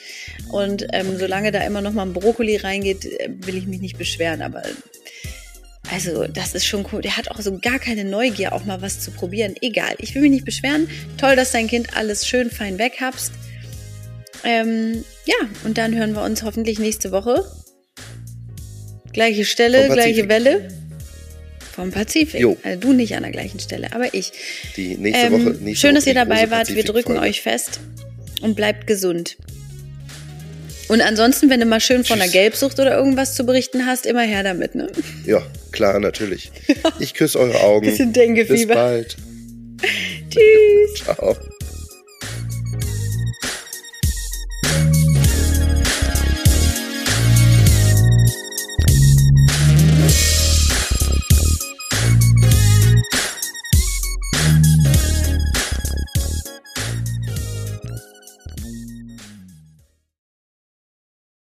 Und ähm, solange da immer noch mal ein Brokkoli reingeht, äh, will ich mich nicht beschweren. Aber also, das ist schon cool. Der hat auch so gar keine Neugier, auch mal was zu probieren. Egal, ich will mich nicht beschweren. Toll, dass dein Kind alles schön fein weghabst. Ähm, ja, und dann hören wir uns hoffentlich nächste Woche. Gleiche Stelle, gleiche. Welle. Vom Pazifik. Jo. Also du nicht an der gleichen Stelle, aber ich. Die nächste Ähm, Woche. Nächste schön, dass Woche ihr die dabei wart. Wir drücken euch fest und bleibt gesund. Und ansonsten, wenn du mal schön von einer Tschüss. Gelbsucht oder irgendwas zu berichten hast, immer her damit, ne? Ja, klar, natürlich. Ich küsse eure Augen. Bisschen Bis Denkefieber. bald. Tschüss. Ciao.